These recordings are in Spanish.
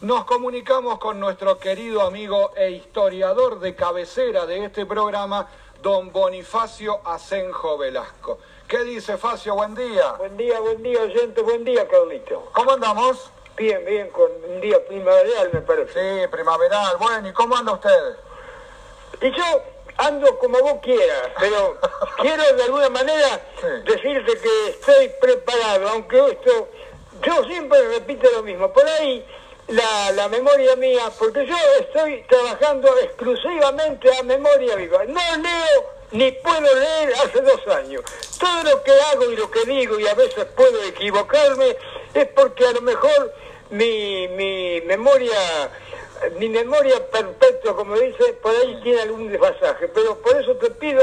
Nos comunicamos con nuestro querido amigo e historiador de cabecera de este programa, don Bonifacio Asenjo Velasco. ¿Qué dice Facio? Buen día. Buen día, buen día, oyente, buen día, Carlito. ¿Cómo andamos? Bien, bien, con un día primaveral, me parece. Sí, primaveral. Bueno, ¿y cómo anda usted? Y yo ando como vos quieras, pero quiero de alguna manera Sí. decirte que estoy preparado, aunque esto, yo siempre repito lo mismo, por ahí la, la memoria mía, porque yo estoy trabajando exclusivamente a memoria viva, no leo ni puedo leer hace dos años. Todo lo que hago y lo que digo, y a veces puedo equivocarme, es porque a lo mejor mi, mi memoria mi memoria perpetua, como dice, por ahí tiene algún desfasaje. Pero por eso te pido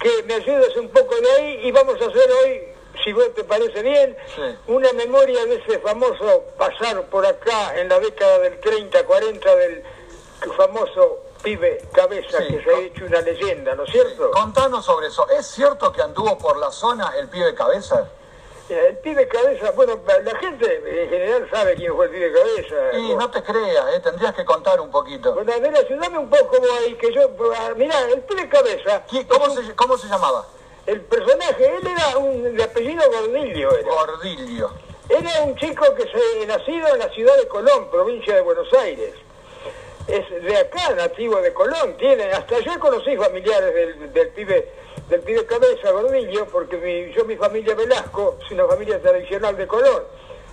que me ayudes un poco de ahí y vamos a hacer hoy, si vos te parece bien, Sí. una memoria de ese famoso pasar por acá en la década del 30, 40 del famoso pibe cabeza Sí, que se ha hecho una leyenda, ¿no es cierto? Contanos sobre eso. ¿Es cierto que anduvo por la zona el pibe cabeza? Eh, El pibe cabeza, bueno, la gente en general sabe quién fue el pibe cabeza. Y no te creas, ¿eh? tendrías que contar un poquito. Bueno, a ver, ayúdame un poco vos ahí, que yo, ah, mirá, el pibe cabeza, ¿Qui- ¿Cómo se, ¿Cómo se llamaba? El personaje, él era un, de apellido Gordillo, era. Gordillo. Era un chico que se nacido en la ciudad de Colón, provincia de Buenos Aires. Es de acá, nativo de Colón. Tiene, hasta yo conocí familiares del, del pibe, del pibe cabeza, Gordillo, porque mi- yo mi familia Velasco es una familia tradicional de Colón.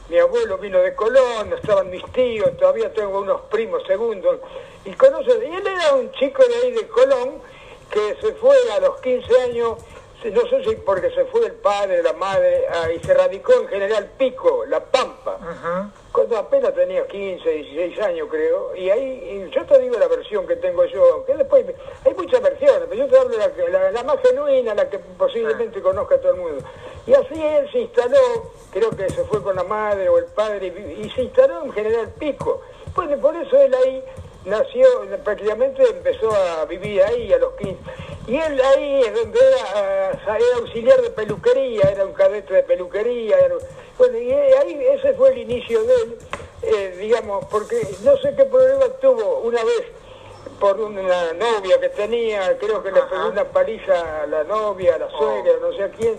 Mi abuelo vino de Colón, estaban mis tíos, todavía tengo unos primos segundos. Y conoce, y él era un chico de ahí de Colón que se fue a los 15 años, no sé si porque se fue el padre, la madre, ah, y se radicó en General Pico, La Pampa, cuando apenas tenía 15, 16 años creo, y ahí, y yo te digo la versión que tengo yo, que después, hay muchas versiones, pero yo te hablo la, que- la, la más genuina, la que posiblemente conozca todo el mundo. Y así él se instaló, creo que se fue con la madre o el padre, y, y se instaló en General Pico. Bueno, por eso él ahí nació, prácticamente empezó a vivir ahí a los 15. Y él ahí es donde era, ah, era auxiliar de peluquería, era un cadete de peluquería. era- bueno, y ahí ese fue el inicio de él, eh, digamos, porque no sé qué problema tuvo una vez por una novia que tenía, creo que le pegó una paliza a la novia, a la suegra, no sé a quién,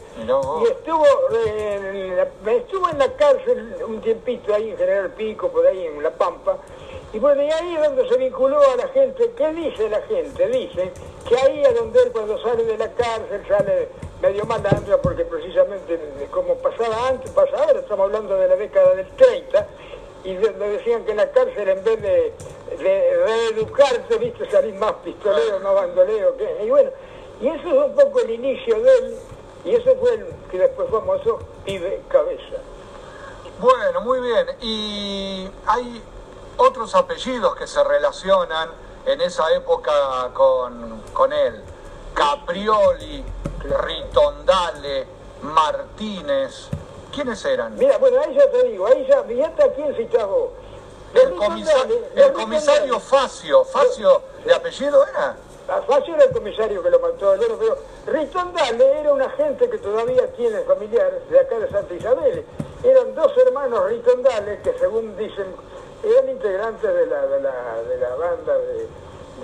y estuvo, eh, en la, estuvo en la cárcel un tiempito ahí en General Pico, por ahí en La Pampa, y bueno, y ahí es donde se vinculó a la gente, ¿qué dice la gente? Dice que ahí es donde él cuando sale de la cárcel sale medio malandro, porque precisamente como pasaba antes, pasa ahora, estamos hablando de la década del 30, y le decían que en la cárcel en vez de, de reeducarte, viste, salís más pistolero, más bandolero, que, y bueno, y eso es un poco el inicio de él, y ese fue el que después famoso pibe cabeza. Bueno, muy bien. Y hay otros apellidos que se relacionan en esa época con, con él. Caprioli, Ritondale, Martínez. ¿Quiénes eran? Mira, bueno, ahí ya te digo, ahí ya, fíjate a quién citas vos. El, Ritondales, el comisario Ritondales. Facio. ¿Facio de apellido era? A Facio era el comisario que lo mató, bueno, pero Ritondale era un agente que todavía tiene familiares de acá de Santa Isabel. Eran dos hermanos Ritondale que según dicen eran integrantes de la, de la, de la banda de,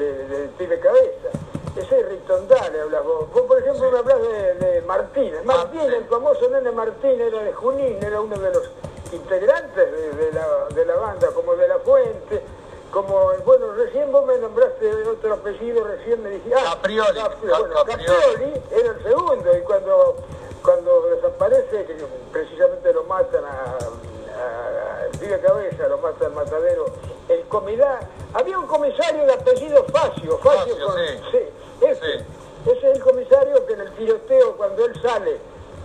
de, de Pibe Cabeza. Ese es Ritondale, hablas vos. Vos, por ejemplo, me hablas de, de Martínez. Martínez, sí. el famoso nene Martínez, era de Junín, era uno de los integrantes de, de la, de la banda, como de la Fuente, como, bueno, recién vos me nombraste otro apellido, recién me dijiste, ah, Caprioli, Capri- Ca- bueno, Caprioli. Caprioli era el segundo, y cuando, cuando desaparece, que precisamente lo matan a, a, a Pibe Cabeza, lo mata el matadero, el comidá, había un comisario de apellido Facio, Facio, Facio, con- sí. ese, Sí. ese es el comisario que en el tiroteo, cuando él sale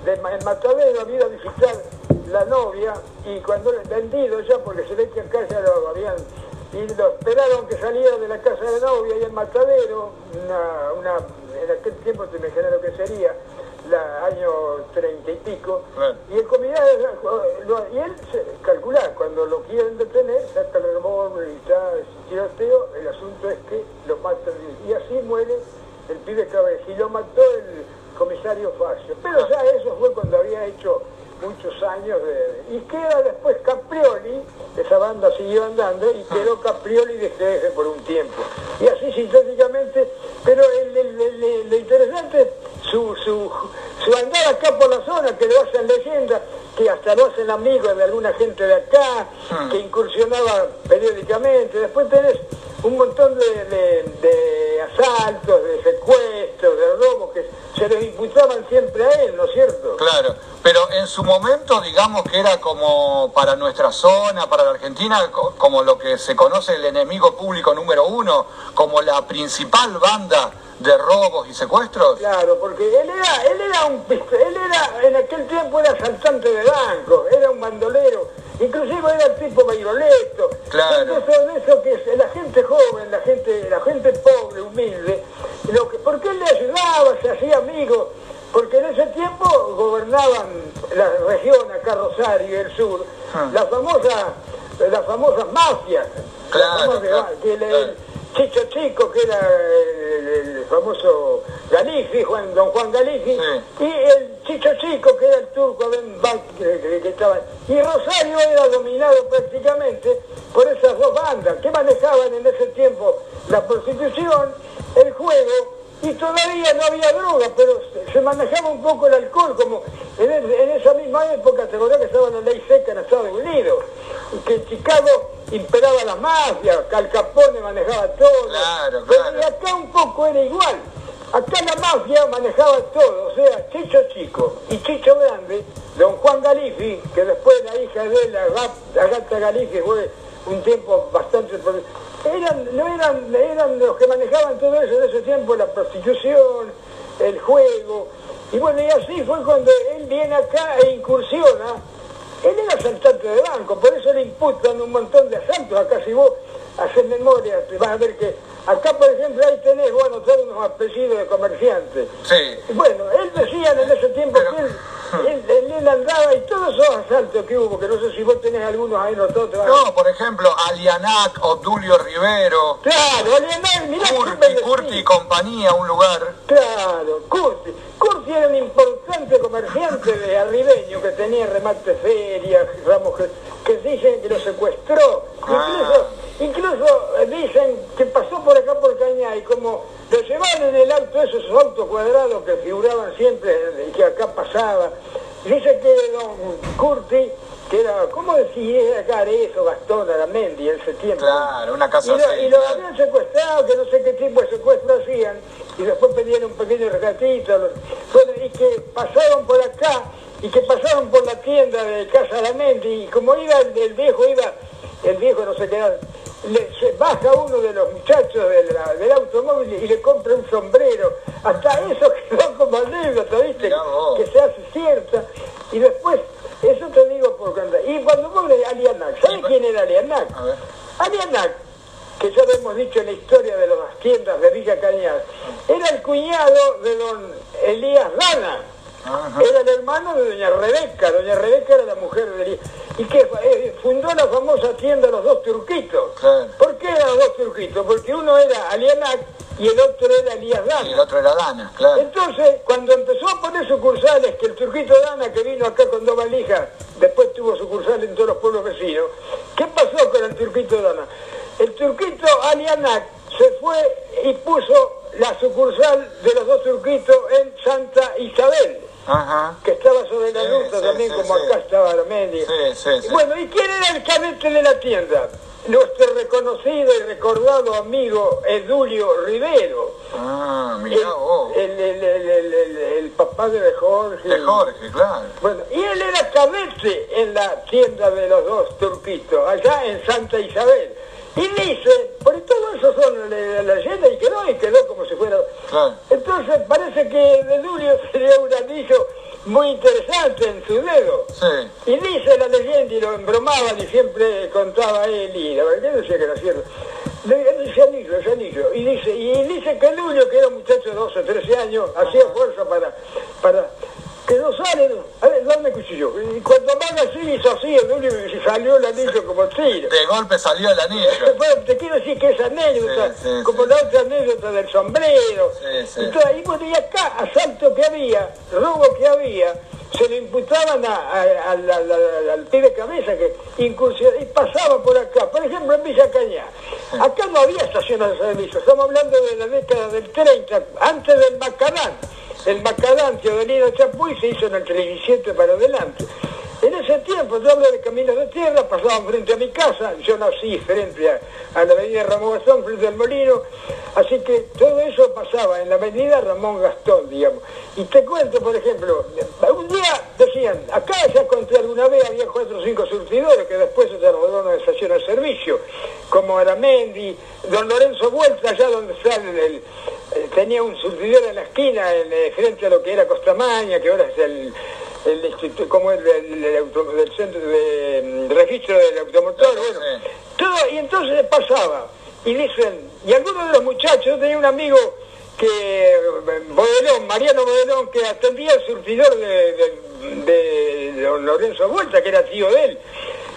del ma- el matadero, había ido a visitar la novia, y cuando él vendido ya, porque se ve que acá ya lo habían, y lo esperaron que saliera de la casa de la novia y el matadero, una, una, en aquel tiempo te imaginas lo que sería, la año treinta y pico, Claro. y el comisario, lo- y él calcula, cuando lo quieren detener, saca el revólver y ese tiroteo, el asunto es que lo matan, y así muere el pibe cabeza, y lo mató el comisario Facio. Pero ya eso fue cuando había hecho muchos años de... Y queda después Caprioli, esa banda siguió andando y quedó Caprioli de GDF por un tiempo. Y así sintéticamente, pero lo interesante, su, su, su andar acá por la zona, que lo hacen leyenda, que hasta lo hacen amigos de alguna gente de acá, hmm. que incursionaba periódicamente. Después tenés un montón de, asaltos, de secuestros, de robos que se les imputaban siempre a él, ¿no es cierto? Claro, pero en su momento digamos que era como para nuestra zona, para la Argentina, como lo que se conoce el enemigo público número uno, como la principal banda de robos y secuestros? Claro, porque él era, él era un él era, en aquel tiempo era asaltante de banco, era un bandolero, inclusive era el tipo bairoleto. Claro. Eso, eso que la gente joven, la gente, la gente pobre, humilde, lo que, porque él le ayudaba, se hacía amigo, porque en ese tiempo gobernaban la región acá Rosario y el sur, ah. las famosas, las famosas mafias, claro, Chicho Chico, que era el, famoso Galifi, Juan, don Juan Galifi, y el Chicho Chico, que era el turco que, que, estaba. Y Rosario era dominado prácticamente por esas dos bandas que manejaban en ese tiempo la prostitución, el juego, y todavía no había droga, pero se manejaba un poco el alcohol, como en, esa misma época, te acordás que estaba la ley seca en Estados Unidos, que en Chicago imperaba la mafia, que Al Capone manejaba todo. Claro, claro. Y acá un poco era igual. Acá la mafia manejaba todo, o sea, Chicho Chico y Chicho Grande, don Juan Galifi, que después la hija de él, la, gata Galifi, fue un tiempo bastante... Eran, no eran, eran los que manejaban todo eso en ese tiempo, la prostitución, el juego. Y bueno, y así fue cuando él viene acá e incursiona él era asaltante de banco, por eso le imputan un montón de asaltos. Acá si vos haces memoria, te vas a ver que acá, por ejemplo, ahí tenés, bueno, todos unos apellidos de comerciantes. Sí. Bueno, él decía en ese tiempo que él él, él, andaba y todos esos asaltos que hubo, que no sé si vos tenés algunos ahí no todos. No, por ejemplo, Alianac, Obdulio Rivero. Claro, Alianac, mirá. Curti, Curti y compañía, un lugar. Claro, Curti. Curti era un importante comerciante de arribeño que tenía remate feria, ramos que, que dicen que lo secuestró. Ah. Incluso, incluso dicen que pasó por acá por Cañay, como lo llevaban en el auto esos autos cuadrados que figuraban siempre y que acá pasaba. Dice que don Curti, que era, ¿cómo decía acá eso, Gastón Aramendi en ese tiempo? Claro, una casa Y, lo, y lo habían secuestrado, que no sé qué tipo de secuestro hacían, y después pedían un pequeño rescatito. Bueno, y que pasaron por acá, y que pasaron por la tienda de Casa Aramendi, y como iba el, el viejo, iba, el viejo no sé qué era, le, se baja uno de los muchachos del automóvil y le compra un sombrero. Hasta eso quedó como anécdota, ¿viste? Que se hace cierta. Y después, eso te digo por cuenta. Y cuando vos le Alianac, ¿sabes quién era Alianac? Alianac, que ya lo hemos dicho en la historia de las tiendas de Villa Cañas, era el cuñado de don Elías Dana era el hermano de doña Rebeca, doña Rebeca era la mujer de y que eh, fundó la famosa tienda Los Dos Turquitos. ¿Por qué eran los dos turquitos? Porque uno era Alianac y el otro era Elías Dana. Y el otro era Dana, claro. Entonces, cuando empezó a poner sucursales, que el turquito Dana, que vino acá con dos valijas, después tuvo sucursales en todos los pueblos vecinos, ¿qué pasó con el turquito Dana? El turquito Alianac se fue y puso la sucursal de los dos turquitos en Santa Isabel que estaba sobre la ruta también, como acá estaba Armenia. Bueno, ¿y quién era el cadete de la tienda? Nuestro reconocido y recordado amigo Edulio Rivero. Ah, mira el, el, el, el, papá de Jorge. De Jorge, claro. Bueno, y él era cadete en la tienda de los dos turquitos, allá en Santa Isabel. Y dice, por todo eso son leyendas y quedó y quedó como si fuera. Entonces parece que de Dulio sería un anillo muy interesante en su dedo. Y dice la leyenda y lo embromaban y siempre contaba él y la verdad decía que era cierto. Dice anillo, ese anillo. Y dice, y dice que Dulio, que era un muchacho de 12 o 13 años, hacía fuerza para, para que no sale, a ver, dame cuchillo. Y cuando van así, hizo así, el único y salió el anillo como tiro. De golpe salió el anillo. Bueno, te quiero decir que esa anécdota, Sí, sí, como sí. la otra anécdota del sombrero. Sí, sí. Y, bueno, acá, asalto que había, robo que había, se le imputaban a- a- al- al- pibe cabeza que incursionaba y pasaba por acá. Por ejemplo, en Villa Cañá. Acá no había estaciones de servicio, estamos hablando de la década del 30, antes del Macadán. El Macadán, Teodolino Chapuy, se hizo en el 37 para adelante. Ese tiempo, yo hablo de caminos de tierra, pasaban frente a mi casa, yo nací frente a, a la avenida Ramón Gastón, frente al molino, así que todo eso pasaba en la avenida Ramón Gastón, digamos. Y te cuento, por ejemplo, un día decían, acá ya conté alguna vez, había cuatro o cinco surtidores que después se trasladaron a estación de servicio, como Aramendi, don Lorenzo Vuelta, allá donde sale el, tenía un surtidor en la esquina, en, eh, frente a lo que era Costamaña, que ahora es el, el instituto, como el auto- del centro de mm, registro del automotor, bueno, Sí. todo, y entonces pasaba, y dicen, y algunos de los muchachos, yo tenía un amigo que, eh, Bodelón, Mariano Bodelón, que atendía el surtidor de, de, Lorenzo Vuelta, que era tío de él,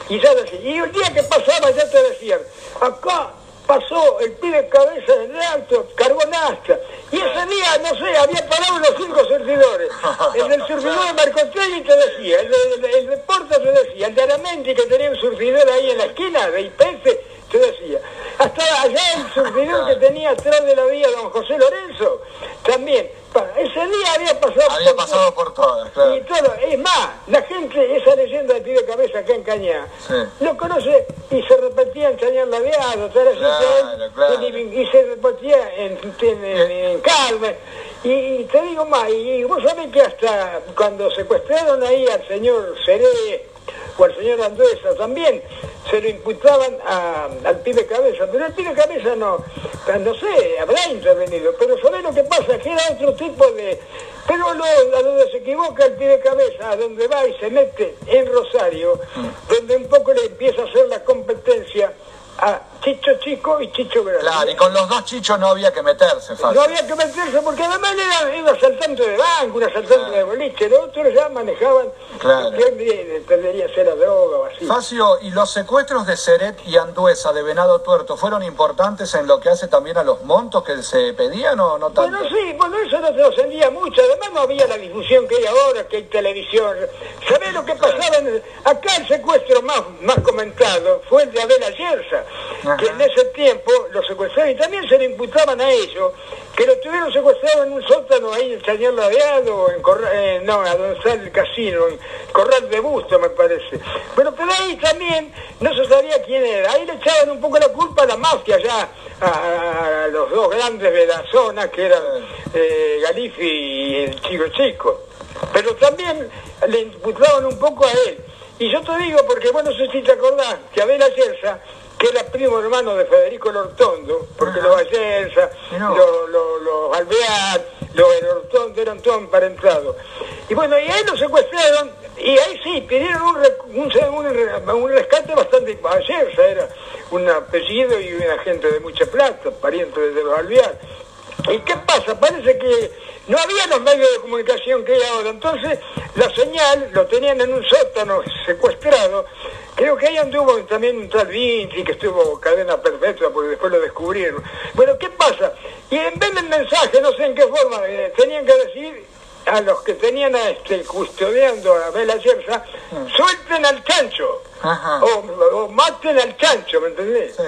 y ya decía, y el día que pasaba ya te decían, acá pasó el pibe cabeza en el alto, cargó nafta. Y ese día, no sé, había parado los cinco servidores. El del servidor de Marcotelli te decía, el de, el de- el de Porta te decía, el de Aramenti que tenía un servidor ahí en la esquina de IPF te decía. Hasta allá el servidor que tenía atrás de la vía don José Lorenzo, también. Ese día había pasado Había por pasado por todas, claro. y todo, es más, la gente, esa leyenda de pibe cabeza acá en Cañá, Sí. lo conoce y se repetía en Cañar Ladeado, toda la Claro, y, y se repetía en, en, en- en Carmen. Y, y te digo más, y vos sabés que hasta cuando secuestraron ahí al señor Seré o al señor Andresa también, se lo imputaban a- al pibe cabeza, pero el pibe cabeza no, no sé, habrá intervenido, pero ¿sabés lo que pasa? Que era otro tipo de... Pero lo, a donde se equivoca el pibe cabeza, a donde va y se mete en Rosario, donde un poco le empieza a hacer la competencia a Chicho Chico y Chicho Grande. Claro, y con los dos chichos no había que meterse, No Fabio. había que meterse porque además era un asaltante de banco, un asaltante de boliche, los otros ya manejaban Claro. hoy debería ser la droga o así. Facio, ¿y los secuestros de Seret y Anduesa de Venado Tuerto fueron importantes en lo que hace también a los montos que se pedían o no tanto? Bueno, sí, bueno, eso no sentía mucho. Además no había la difusión que hay ahora, que hay televisión. ¿Sabés lo que pasaba? en el- Acá el secuestro más, más comentado fue el de Abel Ayerza, que en ese tiempo lo secuestraron y también se le imputaban a ellos, que lo tuvieron secuestrado en un sótano ahí en Chañar Ladeado, en Corra- eh, no, a donde está el casino, en Corral de Busto me parece. Bueno, pero ahí también no se sabía quién era. Ahí le echaban un poco la culpa a la mafia ya, a, a los dos grandes de la zona, que eran eh, Galifi y el Chico Chico. Pero también le imputaban un poco a él. Y yo te digo, porque bueno, no sé si te acordás, que Abel Ayerza, que era primo hermano de Federico Lortondo, porque los Ayerza, Mirá. los, los, los Alvear, los Lortondo eran todos emparentados. Y bueno, y ahí lo secuestraron, y ahí sí, pidieron un, un, un- un rescate bastante... Ayerza era un apellido y una gente de mucha plata, pariente de los Alvear. ¿Y qué pasa? Parece que no había los medios de comunicación que hay ahora. Entonces, la señal lo tenían en un sótano secuestrado. Creo que ahí anduvo también un tal Vinci, que estuvo cadena perpetua, porque después lo descubrieron. Bueno, ¿qué pasa? Y en vez del mensaje, no sé en qué forma, eh, tenían que decir a los que tenían a este, custodiando a Bela Yerza, suelten al chancho. O maten al chancho, ¿me entendés? Sí.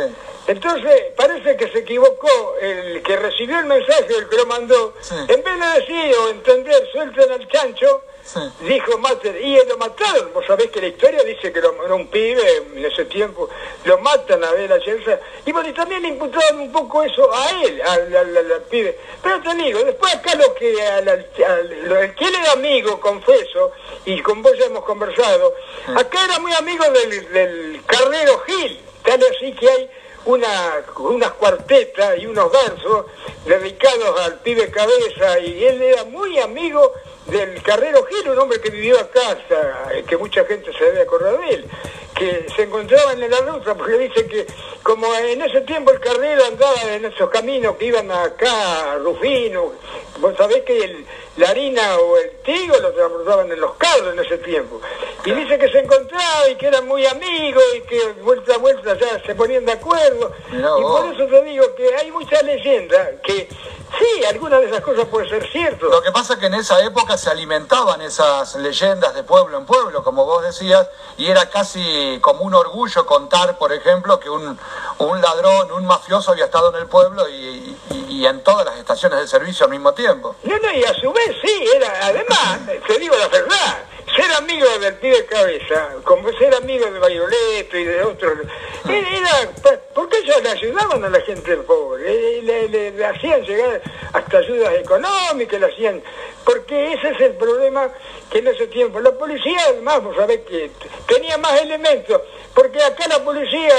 Entonces, parece que se equivocó el que recibió el mensaje, el que lo mandó. Sí. En vez de decir o entender, suelten al chancho, Sí. dijo maten. Y lo mataron. Vos sabés que la historia dice que lo, era un pibe en ese tiempo. Lo matan a ver a Yerza. Y bueno, y también le imputaron un poco eso a él, al, al- al- al pibe. Pero te digo, después acá lo que, lo- el que él era amigo, confeso, y con vos ya hemos conversado, acá era muy amigo del, del Carrero Gil. Tal así que hay una, unas cuartetas y unos versos dedicados al pibe cabeza y él era muy amigo del Carrero Gil, un hombre que vivió acá, eh, que mucha gente se debe acordar de él, que se encontraban en la ruta, porque dice que como en ese tiempo el carnero andaba en esos caminos que iban acá, Rufino, vos sabés que el, la harina o el trigo lo transportaban en los carros en ese tiempo. Y dice que se encontraba y que eran muy amigos y que vuelta a vuelta ya se ponían de acuerdo. y por eso te digo que hay mucha leyenda que sí, alguna de esas cosas puede ser cierto. Lo que pasa es que en esa época se alimentaban esas leyendas de pueblo en pueblo, como vos decías, y era casi como un orgullo contar, por ejemplo, que un, un ladrón, un mafioso había estado en el pueblo y, y, en todas las estaciones de servicio al mismo tiempo. No, no, y a su vez sí, era, además, te digo la verdad, ser amigo del pibe cabeza, como ser amigo de Bayoleto y de otros, era, porque ellos le ayudaban a la gente pobre, le, le, hacían llegar hasta ayudas económicas, le hacían, porque ese es el problema que en ese tiempo, la policía además, vos sabés que tenía más elementos, porque acá la policía,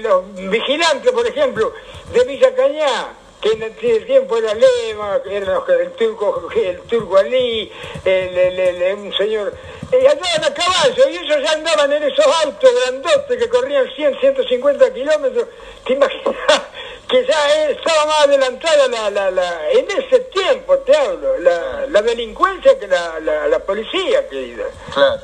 los vigilantes, por ejemplo, de Villa Cañá, que en el tiempo era Lema, el turco, el turco Ali, un señor, eh, andaban a caballo y ellos ya andaban en esos autos grandotes que corrían 100, 150 kilómetros, te imaginas que ya estaba más adelantada la, la, la, en ese tiempo, te hablo, la, la delincuencia que la, la, policía, querida. Claro.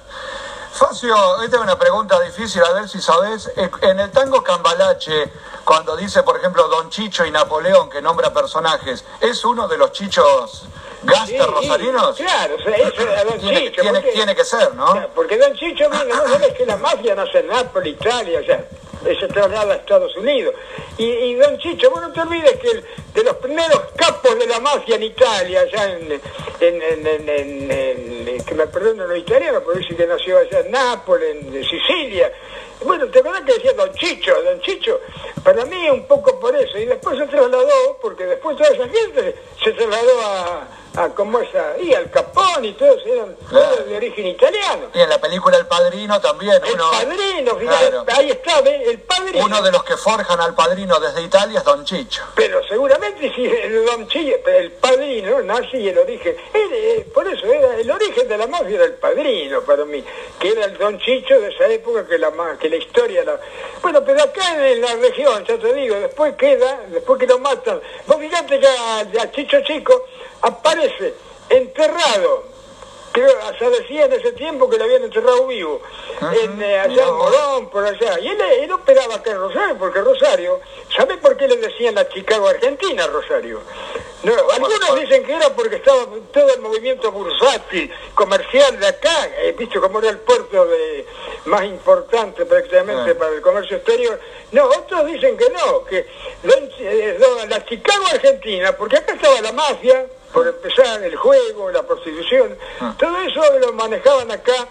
Facio, esta es una pregunta difícil, a ver si sabes. En el tango Cambalache, cuando dice, por ejemplo, Don Chicho y Napoleón, que nombra personajes, ¿es uno de los chichos gastas rosarinos? Claro, eso era Don tiene, Chicho. Tiene, que ser, ¿no? porque Don Chicho, mira, no sabes que la mafia nace en Nápoles, Italia, o sea, se traslada a Estados Unidos. Y, Don Chicho, bueno, no te olvides que de los primeros capos de la mafia en Italia, allá en, en, que me perdonen los italianos, porque dice que nació allá en Nápoles, en Sicilia. Bueno, te acuerdas que decía Don Chicho, Don Chicho, para mí un poco por eso, y después se trasladó, porque después toda esa gente se trasladó a, a como esa, y al Capón y todos eran de origen italiano. Y en la película El Padrino también. El Padrino, fíjate, ahí está, el Padrino. Uno de los que forjan al Padrino desde Italia es Don Chicho. Pero seguramente si el Don Chicho, el Padrino nace y el origen, eh, por eso era el origen de la mafia era el Padrino para mí, que era el Don Chicho de esa época que la que la historia la... Bueno, pero acá en la región, ya te digo, después queda, después que lo matan, vos fíjate que a Chicho Chico aparece enterrado, creo, se decía en ese tiempo que lo habían enterrado vivo, en, eh, allá en Morón, por allá. Y él, él operaba acá en Rosario, porque Rosario, ¿sabe por qué le decían la Chicago Argentina Rosario? No, algunos dicen que era porque estaba todo el movimiento bursátil, comercial de acá, eh, visto como era el puerto de, más importante prácticamente para el comercio exterior. No, otros dicen que no, que eh, la Chicago Argentina, porque acá estaba la mafia, por empezar, el juego, la prostitución, ah. todo eso lo manejaban acá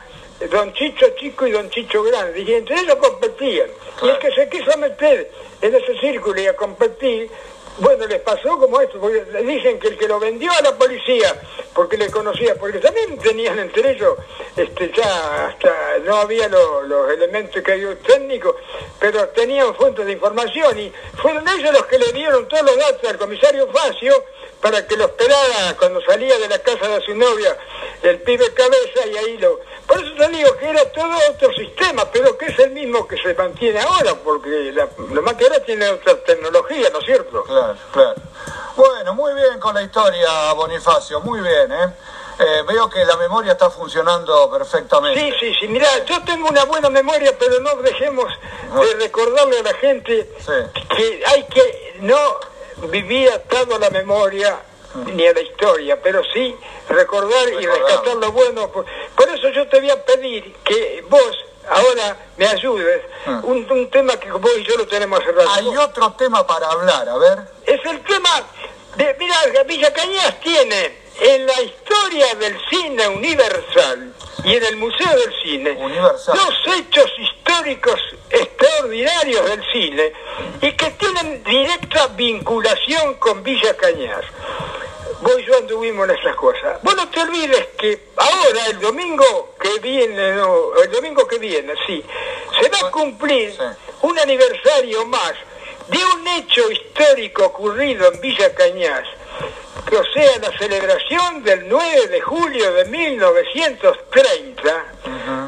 Don Chicho Chico y Don Chicho Grande, y entre ellos competían. Y el que se quiso meter en ese círculo y a competir, bueno, les pasó como esto, porque dicen que el que lo vendió a la policía, porque le conocía, porque también tenían entre ellos, este, ya hasta no había los elementos que hay técnicos, pero tenían fuentes de información y fueron ellos los que le dieron todos los datos al comisario Facio para que lo esperara cuando salía de la casa de su novia el pibe cabeza y ahí lo... Por eso te digo que era todo otro sistema, pero que es el mismo que se mantiene ahora, porque la, la máquina tiene otra tecnología, ¿no es cierto? Claro, claro. Bueno, muy bien con la historia, Bonifacio, muy bien, ¿eh? Eh, veo que la memoria está funcionando perfectamente. Sí, sí, sí. Mira, yo tengo una buena memoria, pero no dejemos de recordarle a la gente que hay que no vivir atado a la memoria ni a la historia, pero sí recordar y rescatar lo bueno. Por, eso yo te voy a pedir que vos ahora me ayudes. Ah. Un, tema que vos y yo lo tenemos cerrado. Hay otro tema para hablar, a ver. Es el tema de, mira, Villa Cañas tiene en la historia del cine universal y en el Museo del Cine dos hechos históricos extraordinarios del cine y que tienen directa vinculación con Villa Cañas. Vos y yo anduvimos en esas cosas. Vos no te olvides que ahora, el domingo que viene, no, el domingo que viene, sí, se va a cumplir un aniversario más de un hecho histórico ocurrido en Villa Cañas o sea, la celebración del 9 de julio de 1930,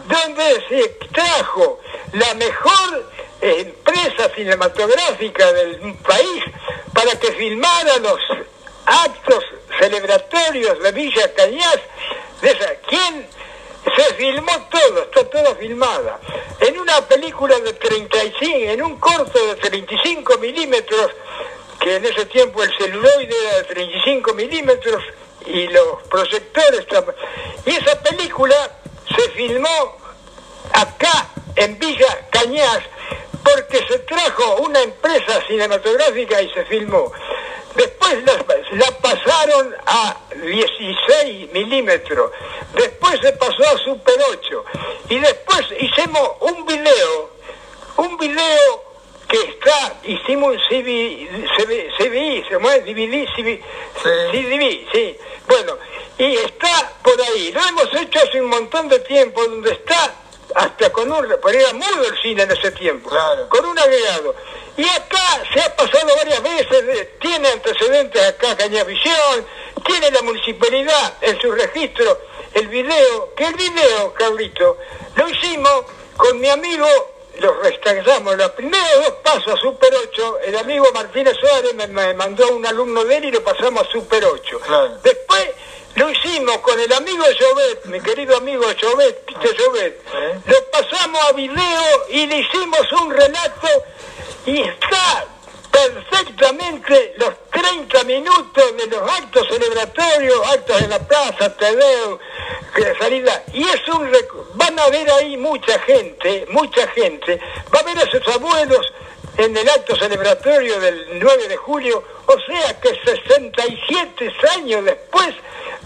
donde se trajo la mejor empresa cinematográfica del país para que filmara los actos celebratorios de Villa Cañas, de esa, ¿quién se filmó todo, está todo filmada. En una película de 35, en un corto de 35 milímetros, que en ese tiempo el celuloide era de 35 milímetros y los proyectores. Y esa película se filmó acá, en Villa Cañas, porque se trajo una empresa cinematográfica y se filmó. Después la, pasaron a 16 milímetros, después se pasó a Super 8 y después hicimos un video, un video que está, hicimos un CBI, CBI, se llama DVD, CBI, sí, bueno, y está por ahí, lo hemos hecho hace un montón de tiempo, donde está hasta con un, pero era mudo el cine en ese tiempo, con un agregado. Y acá se ha pasado varias veces, tiene antecedentes acá Cañavisión, tiene la municipalidad en su registro el video, que el video, Carlito, lo hicimos con mi amigo, lo restauramos, los primeros dos pasos a Super 8, el amigo Martínez Suárez me, mandó un alumno de él y lo pasamos a Super 8. Después lo hicimos con el amigo Jovet, mi querido amigo Jovet, Peter Jovet. Lo pasamos a video y le hicimos un relato y está perfectamente los 30 minutos de los actos celebratorios, actos de la plaza, Tedeo, salida. Y es un van a ver ahí mucha gente, mucha gente, va a ver a sus abuelos en el acto celebratorio del 9 de julio, o sea que 67 años después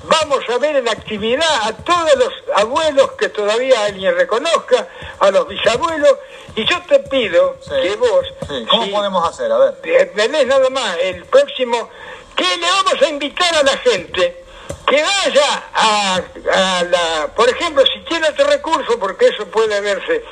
vamos a ver en actividad a todos los abuelos que todavía alguien reconozca, a los bisabuelos, y yo te pido que vos... ¿Cómo podemos hacer? A ver. Tenés nada más, el próximo, que le vamos a invitar a la gente que vaya a, la, por ejemplo, si tiene otro recurso, porque eso puede verse,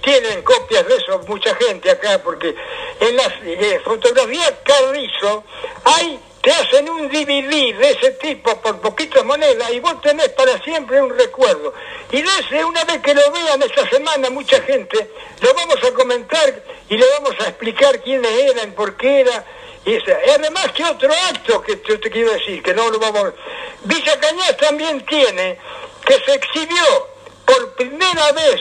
tienen copias de eso mucha gente acá, porque en las eh, fotografías Carrizo hay te hacen un DVD de ese tipo por poquitas monedas y vos tenés para siempre un recuerdo. Y desde una vez que lo vean esta semana mucha gente, lo vamos a comentar y le vamos a explicar quiénes eran, por qué era. Y, además que otro acto que yo te quiero decir, que no lo vamos... Villa Cañas también tiene que se exhibió por primera vez,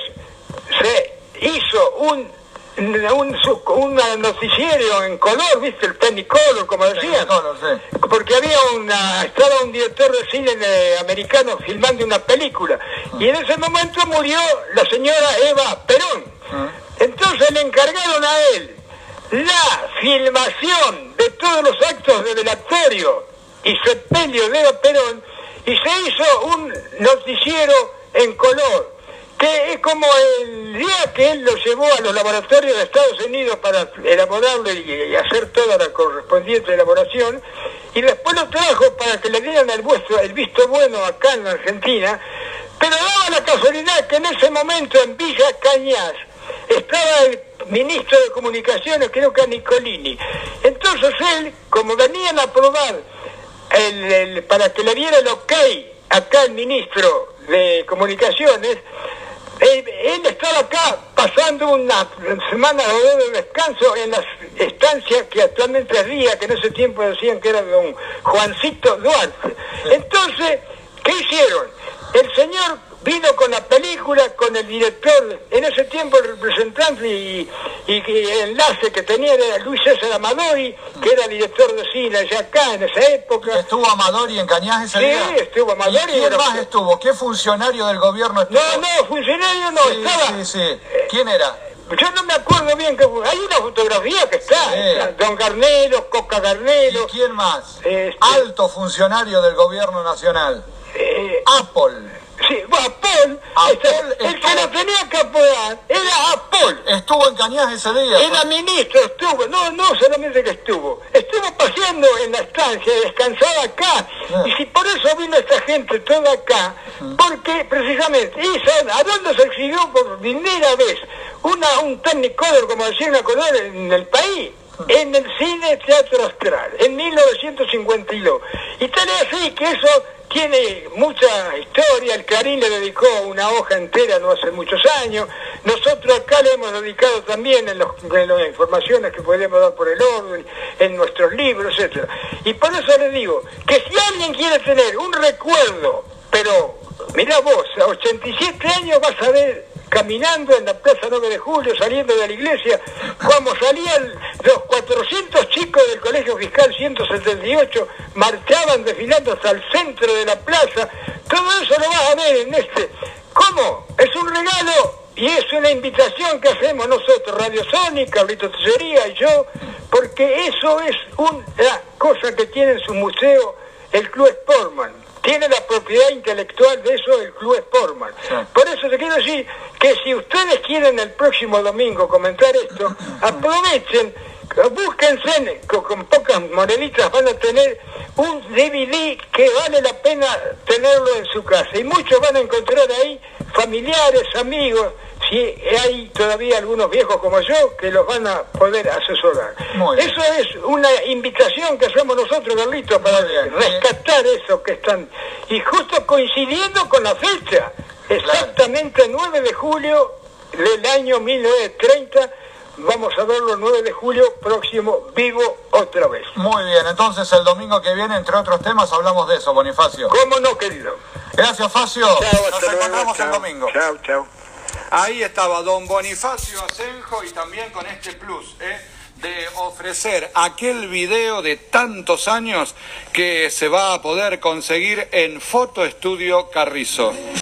se hizo un un, un noticiero en color, ¿viste? El Technicolor, como decía. Porque había una, estaba un director de cine americano filmando una película. Y en ese momento murió la señora Eva Perón. Ah. Entonces le encargaron a él la filmación de todos los actos de velatorio y sepelio de Perón y se hizo un noticiero en color que es como el día que él lo llevó a los laboratorios de Estados Unidos para elaborarlo y, hacer toda la correspondiente elaboración, y después lo trajo para que le dieran el, vuestro, el visto bueno acá en Argentina, pero daba la casualidad que en ese momento en Villa Cañas estaba el ministro de Comunicaciones, creo que a Nicolini. Entonces él, como venían a probar el, para que le diera el ok acá el ministro de Comunicaciones, él, estaba acá pasando una semana de descanso en las estancias que actualmente es que en ese tiempo decían que era don Juancito Duarte. Entonces, ¿qué hicieron? El señor vino con la película, con el director, en ese tiempo el representante y, y, enlace que tenía era Luis César Amadori, que era director de cine allá acá en esa época. ¿Estuvo Amadori en Cañas ese día? Sí, estuvo Amadori. ¿Y quién más estuvo? ¿Qué funcionario del gobierno estuvo? No, no, funcionario no, estaba... Sí, sí. ¿Quién era? Yo no me acuerdo bien que Hay una fotografía que está. Don Garnero, Coca Garnero. ¿Y quién más? Este- Alto funcionario del gobierno nacional. Eh, Apple. Sí, Apol, el que lo tenía que apoyar era Apol. Estuvo en Cañas ese día. Era pues. ministro, estuvo, no, no solamente que estuvo, estuvo paseando en la estancia, descansaba acá. Ah. Y si por eso vino esta gente toda acá, mm. porque precisamente, y ¿a dónde se exhibió por primera vez una, un técnico, como decía una color en el país? En el cine Teatro Astral, en 1952. Y tal es así que eso tiene mucha historia, el Clarín le dedicó una hoja entera no hace muchos años, nosotros acá le hemos dedicado también en, los, las informaciones que podemos dar por el orden, en nuestros libros, etc. Y por eso les digo que si alguien quiere tener un recuerdo, pero mira vos, a 87 años vas a ver caminando en la Plaza 9 de Julio, saliendo de la iglesia, como salían los 400 chicos del Colegio Fiscal 178, marchaban desfilando hasta el centro de la plaza, todo eso lo vas a ver en este. ¿Cómo? Es un regalo y es una invitación que hacemos nosotros, Radio Sónica, Carlito y yo, porque eso es una cosa que tiene en su museo el Club Sportman tiene la propiedad intelectual de eso el Club Sportman. Por eso te quiero decir que si ustedes quieren el próximo domingo comentar esto, aprovechen, búsquense, con, pocas moneditas van a tener un DVD que vale la pena tenerlo en su casa. Y muchos van a encontrar ahí familiares, amigos, si hay todavía algunos viejos como yo que los van a poder asesorar. Eso es una invitación que hacemos nosotros, Carlitos, para rescatar eso que están. Y justo coincidiendo con la fecha, exactamente el 9 de julio del año 1930, vamos a verlo el 9 de julio próximo vivo otra vez. Muy bien, entonces el domingo que viene, entre otros temas, hablamos de eso, Bonifacio. ¿Cómo no, querido? Gracias, Facio. Chao, Nos encontramos el domingo. Chao, chao. Ahí estaba don Bonifacio Asenjo y también con este plus ¿eh? de ofrecer aquel video de tantos años que se va a poder conseguir en Foto Estudio Carrizo.